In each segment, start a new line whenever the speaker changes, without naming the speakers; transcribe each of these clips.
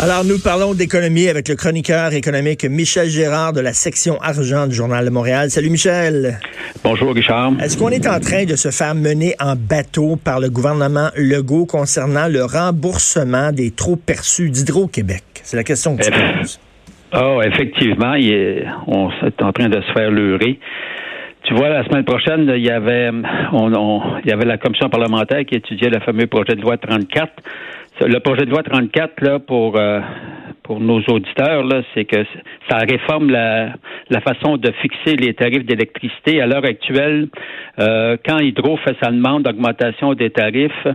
Alors, nous parlons d'économie avec le chroniqueur économique Michel Gérard de la section argent du Journal de Montréal. Salut Michel.
Bonjour Richard.
Est-ce qu'on est en train de se faire mener en bateau par le gouvernement Legault concernant le remboursement des trop perçus d'Hydro-Québec? C'est la question que tu poses.
Oh, effectivement, on est en train de se faire leurrer. Tu vois, la semaine prochaine, il y avait, il y avait la commission parlementaire qui étudiait le fameux projet de loi 34 le projet de loi 34, là, pour, euh, pour nos auditeurs, là, c'est que ça réforme la, la façon de fixer les tarifs d'électricité. À l'heure actuelle, euh, quand Hydro fait sa demande d'augmentation des tarifs,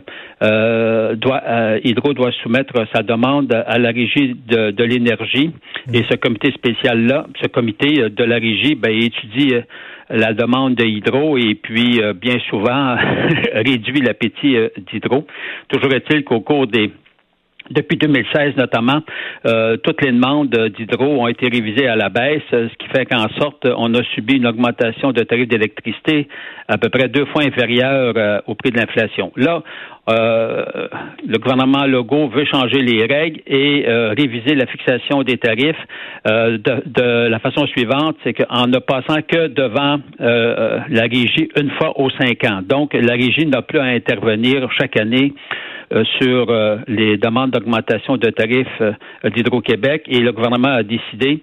euh, doit, Hydro doit soumettre sa demande à la régie de, de l'énergie. Et ce comité spécial-là, ce comité de la régie, ben, étudie la demande de Hydro et puis euh, bien souvent réduit l'appétit euh, d'Hydro. Toujours est-il qu'au cours des depuis 2016 notamment, euh, toutes les demandes d'hydro ont été révisées à la baisse, ce qui fait qu'en sorte, on a subi une augmentation de tarifs d'électricité à peu près deux fois inférieure au prix de l'inflation. Là, euh, le gouvernement Legault veut changer les règles et euh, réviser la fixation des tarifs euh, de, la façon suivante, c'est qu'en ne passant que devant la régie une fois aux cinq ans. Donc, la régie n'a plus à intervenir chaque année sur les demandes d'augmentation de tarifs d'Hydro-Québec et le gouvernement a décidé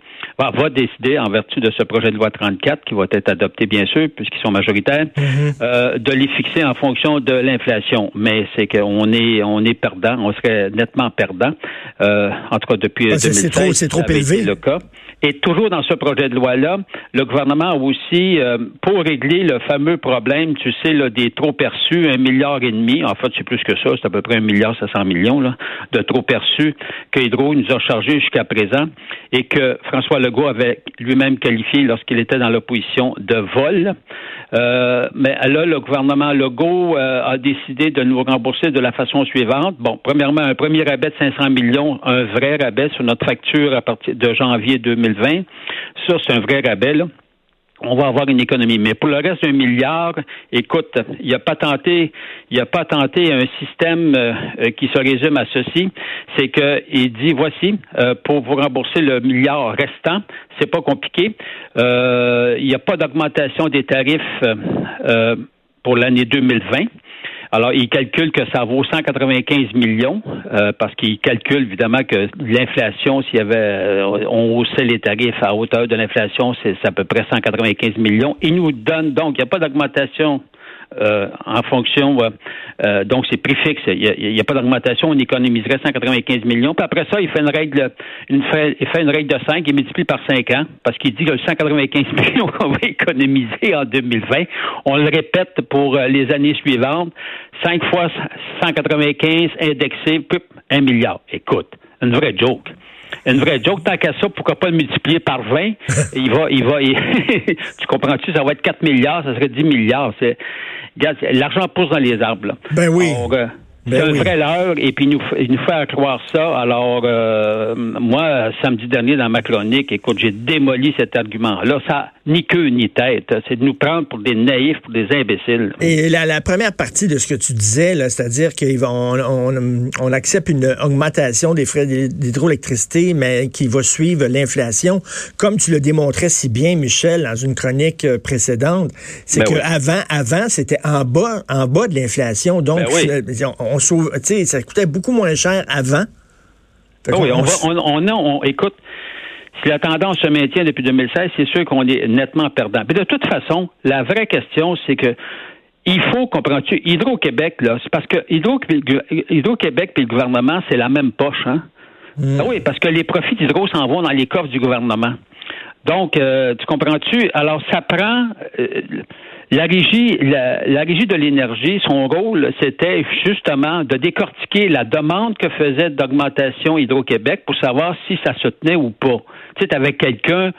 va, décider, en vertu de ce projet de loi 34, qui va être adopté, bien sûr, puisqu'ils sont majoritaires, mhm. euh, de les fixer en fonction de l'inflation. Mais c'est qu'on est, on est perdant, on serait nettement perdant, euh, en tout cas depuis 2016.
C'est trop, c'est trop élevé.
le cas. Et toujours dans ce projet de loi-là, le gouvernement a aussi, euh, pour régler le fameux problème, tu sais, là, des trop perçus, un milliard et demi, en fait, c'est plus que ça, c'est à peu près un milliard 500 millions là, de trop perçus que Hydro nous a chargés jusqu'à présent et que François Legault avait lui-même qualifié lorsqu'il était dans l'opposition de vol. Euh, mais là, le gouvernement Legault euh, a décidé de nous rembourser de la façon suivante. Bon, premièrement, un premier rabais de 500 millions, un vrai rabais sur notre facture à partir de janvier 2020. Ça, c'est un vrai rabais, là on va avoir une économie. Mais pour le reste d'un milliard, écoute, il a pas tenté, il a pas tenté un système euh, qui se résume à ceci, c'est qu'il dit voici euh, pour vous rembourser le milliard restant, c'est pas compliqué. Euh, il n'y a pas d'augmentation des tarifs pour l'année 2020. Alors, il calcule que ça vaut 195 millions, euh, parce qu'il calcule évidemment que l'inflation, s'il y avait, euh, on haussait les tarifs à hauteur de l'inflation, c'est à peu près 195 millions. Il nous donne donc, il n'y a pas d'augmentation euh, en fonction, euh, euh, donc c'est prix fixe. Il n'y a, pas d'augmentation, on économiserait 195 millions. Puis après ça, il fait une règle, une il fait une règle de 5, il multiplie par 5 ans, parce qu'il dit que le 195 millions qu'on va économiser en 2020, on le répète pour les années suivantes, 5 fois 195 indexé, 1 milliard. Écoute, une vraie joke une vraie joke. Tant qu'à ça, pourquoi pas le multiplier par 20? il va, il va, tu comprends-tu? Ça va être 4 milliards, ça serait 10 milliards. C'est, l'argent pousse dans les arbres.
Ben oui.
Euh, c'est un vrai leurre et puis il nous, nous fait croire ça. Alors, euh, moi, samedi dernier, dans ma chronique, écoute, j'ai démoli cet argument-là. Ça ni queue ni tête. C'est de nous prendre pour des naïfs, pour des imbéciles.
Et la, première partie de ce que tu disais, c'est-à-dire qu'on on, on, accepte une augmentation des frais d'hydroélectricité, mais qui va suivre l'inflation, comme tu le démontrais si bien, Michel, dans une chronique euh, précédente, c'est ben qu'avant, avant, c'était en bas, en bas de l'inflation. Donc, ben on, on sauve, ça coûtait beaucoup moins cher avant.
Ah oui, on, on, on, écoute, si la tendance se maintient depuis 2016, c'est sûr qu'on est nettement perdant. Mais de toute façon, la vraie question, c'est que il faut, comprends-tu, Hydro-Québec, là, c'est parce que Hydro-Québec et le gouvernement, c'est la même poche, hein? Mm. Ah oui, parce que les profits d'Hydro s'en vont dans les coffres du gouvernement. Donc, euh, tu comprends-tu? Alors, ça prend. Euh, La régie, la, la régie de l'énergie, son rôle, c'était justement de décortiquer la demande que faisait d'augmentation Hydro-Québec pour savoir si ça se tenait ou pas. Tu sais, avec quelqu'un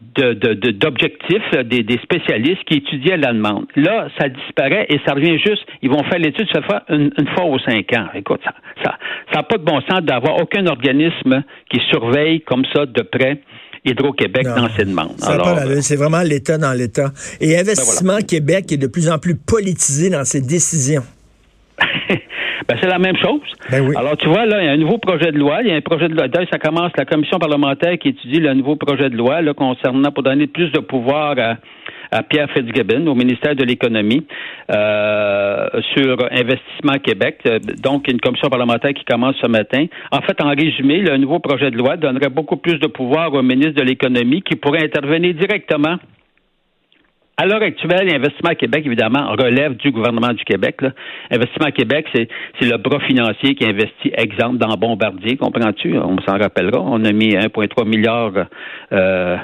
d'objectifs, de, des, des, spécialistes qui étudiaient la demande. Là, ça disparaît et ça revient juste, ils vont faire l'étude fois une, fois aux cinq ans. Écoute, ça n'a ça, pas de bon sens d'avoir aucun organisme qui surveille comme ça de près Hydro-Québec dans ses demandes.
C'est vraiment l'État dans l'État. Et ben Investissement Québec est de plus en plus politisé dans ses décisions.
Ben, c'est la même chose. Ben Alors, tu vois, là, il y a un nouveau projet de loi. Il y a un projet de loi. ça commence la commission parlementaire qui étudie le nouveau projet de loi là, concernant pour donner plus de pouvoir à, Pierre Fitzgibbon au ministère de l'Économie euh, sur Investissement Québec. Donc, une commission parlementaire qui commence ce matin. En fait, en résumé, le nouveau projet de loi donnerait beaucoup plus de pouvoir au ministre de l'Économie qui pourrait intervenir directement à l'heure actuelle, Investissement Québec, évidemment, relève du gouvernement du Québec. Là. Investissement Québec, c'est, le bras financier qui investit, exemple, dans Bombardier, comprends-tu? On s'en rappellera. On a mis 1,3 milliard euh,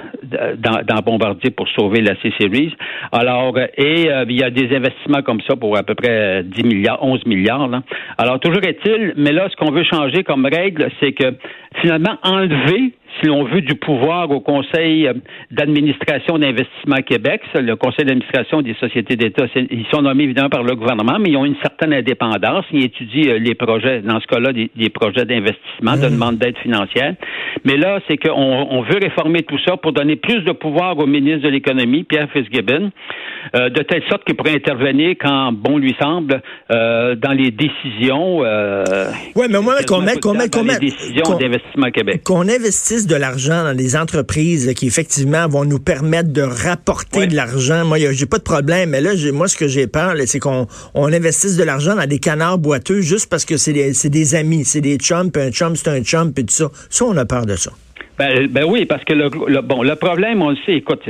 dans, Bombardier pour sauver la C-Series. Alors, et euh, il y a des investissements comme ça pour à peu près 10 milliards, 11 milliards. Là. Alors, toujours est-il, mais là, ce qu'on veut changer comme règle, c'est que finalement, enlever si l'on veut, du pouvoir au Conseil euh, d'administration d'investissement Québec. le Conseil d'administration des sociétés d'État, ils sont nommés évidemment par le gouvernement, mais ils ont une certaine indépendance. Ils étudient euh, les projets, dans ce cas-là, des, projets d'investissement, de mmh. demande d'aide financière. Mais là, c'est qu'on on veut réformer tout ça pour donner plus de pouvoir au ministre de l'Économie, Pierre Fitzgibbon, euh, de telle sorte qu'il pourrait intervenir quand bon lui semble dans les décisions.
oui, mais moi, qu'on mette, qu'on
qu'on décisions d'investissement Québec.
Qu'on investisse de l'argent dans des entreprises qui effectivement vont nous permettre de rapporter de l'argent. Moi, j'ai pas de problème, mais là, moi, ce que j'ai peur, c'est qu'on on investisse de l'argent dans des canards boiteux juste parce que c'est des, des, amis, c'est des chums, puis un chum, c'est un chum, puis tout ça. Ça, on a peur de ça.
Ben, ben oui, parce que le, bon, le problème, on le sait, écoute,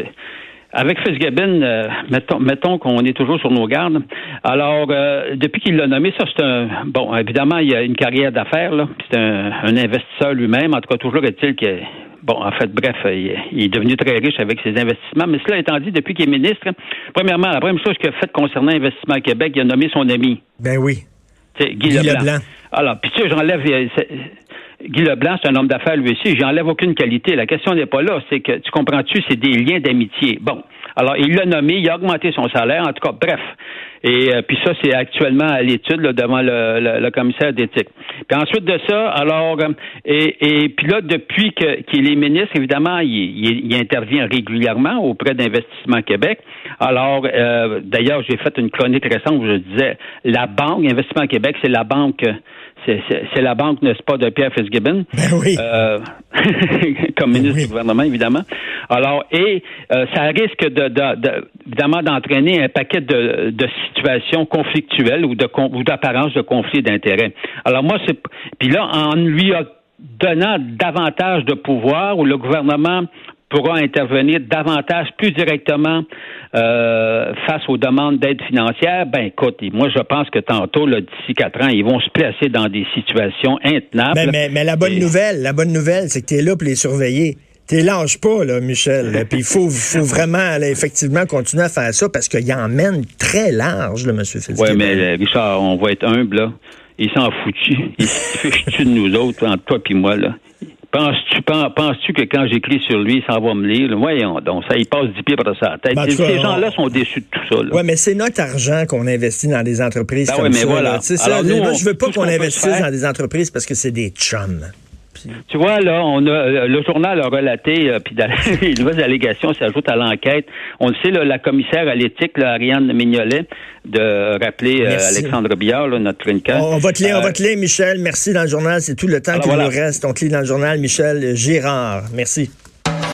avec Fitzgibbon, euh, mettons, mettons qu'on est toujours sur nos gardes. Alors, euh, depuis qu'il l'a nommé, ça c'est un bon. Évidemment, il y a une carrière d'affaires là. C'est un, investisseur lui-même. En tout cas, toujours est-il que bon, en fait, bref, il, est devenu très riche avec ses investissements. Mais cela étant dit, depuis qu'il est ministre, premièrement, la première chose qu'il a faite concernant Investissement Québec, il a nommé son ami.
Ben oui.
Guy, Guy Leblanc. Alors, puis tu sais, j'enlève. Euh, Guy Leblanc, c'est un homme d'affaires lui aussi. J'enlève aucune qualité. La question n'est pas là. C'est que, tu comprends-tu, c'est des liens d'amitié. Bon. Alors, il l'a nommé, il a augmenté son salaire. En tout cas, bref. Et euh, puis ça, c'est actuellement à l'étude devant le, commissaire d'éthique. Puis ensuite de ça, alors, euh, et, et puis là, depuis qu'il est ministre, évidemment, il, intervient régulièrement auprès d'Investissement Québec. Alors, euh, d'ailleurs, j'ai fait une chronique récente où je disais, la banque, Investissement Québec, c'est la banque c'est la banque, n'est-ce pas, de Pierre Fitzgibbon?
Ben oui. Euh,
comme ben ministre du gouvernement, évidemment. Alors, et euh, ça risque de, de, évidemment d'entraîner un paquet de, de situations conflictuelles ou de ou d'apparence de conflit d'intérêts. Alors moi, c'est puis là, en lui donnant davantage de pouvoir, où le gouvernement pourra intervenir davantage, plus directement euh, face aux demandes d'aide financière, ben écoute, moi je pense que tantôt, d'ici quatre ans, ils vont se placer dans des situations intenables.
Mais, mais, mais la bonne nouvelle, la bonne nouvelle, c'est que tu es là pour les surveiller. T'es lâche pas, là, Michel. Puis il faut, faut vraiment, effectivement, continuer à faire ça parce qu'il emmène très large, le monsieur Fitzgibbon.
Oui, mais euh, Richard, on va être humble, là. Il s'en fout. Il se fiche de nous autres, entre toi et moi, là? Penses-tu penses que quand j'écris sur lui, ça va me lire? Voyons donc, ça, il passe du pied par sa tête. Ben, ces gens-là sont déçus de tout ça.
Oui, mais c'est notre argent qu'on investit dans des entreprises ben comme ça. Voilà. ça. moi, je veux pas qu'on investisse dans des entreprises parce que c'est des chums.
Tu vois, là, on a euh, le journal a relaté, euh, puis les nouvelles allégations s'ajoutent à l'enquête. On le sait, là, la commissaire à l'éthique, Ariane Mignolet, de rappeler euh, Alexandre Billard, notre clinical.
On, va te lire, on va te lire, Michel. Merci dans le journal. C'est tout le temps qu'il nous reste. On te lit dans le journal, Michel Girard. Merci.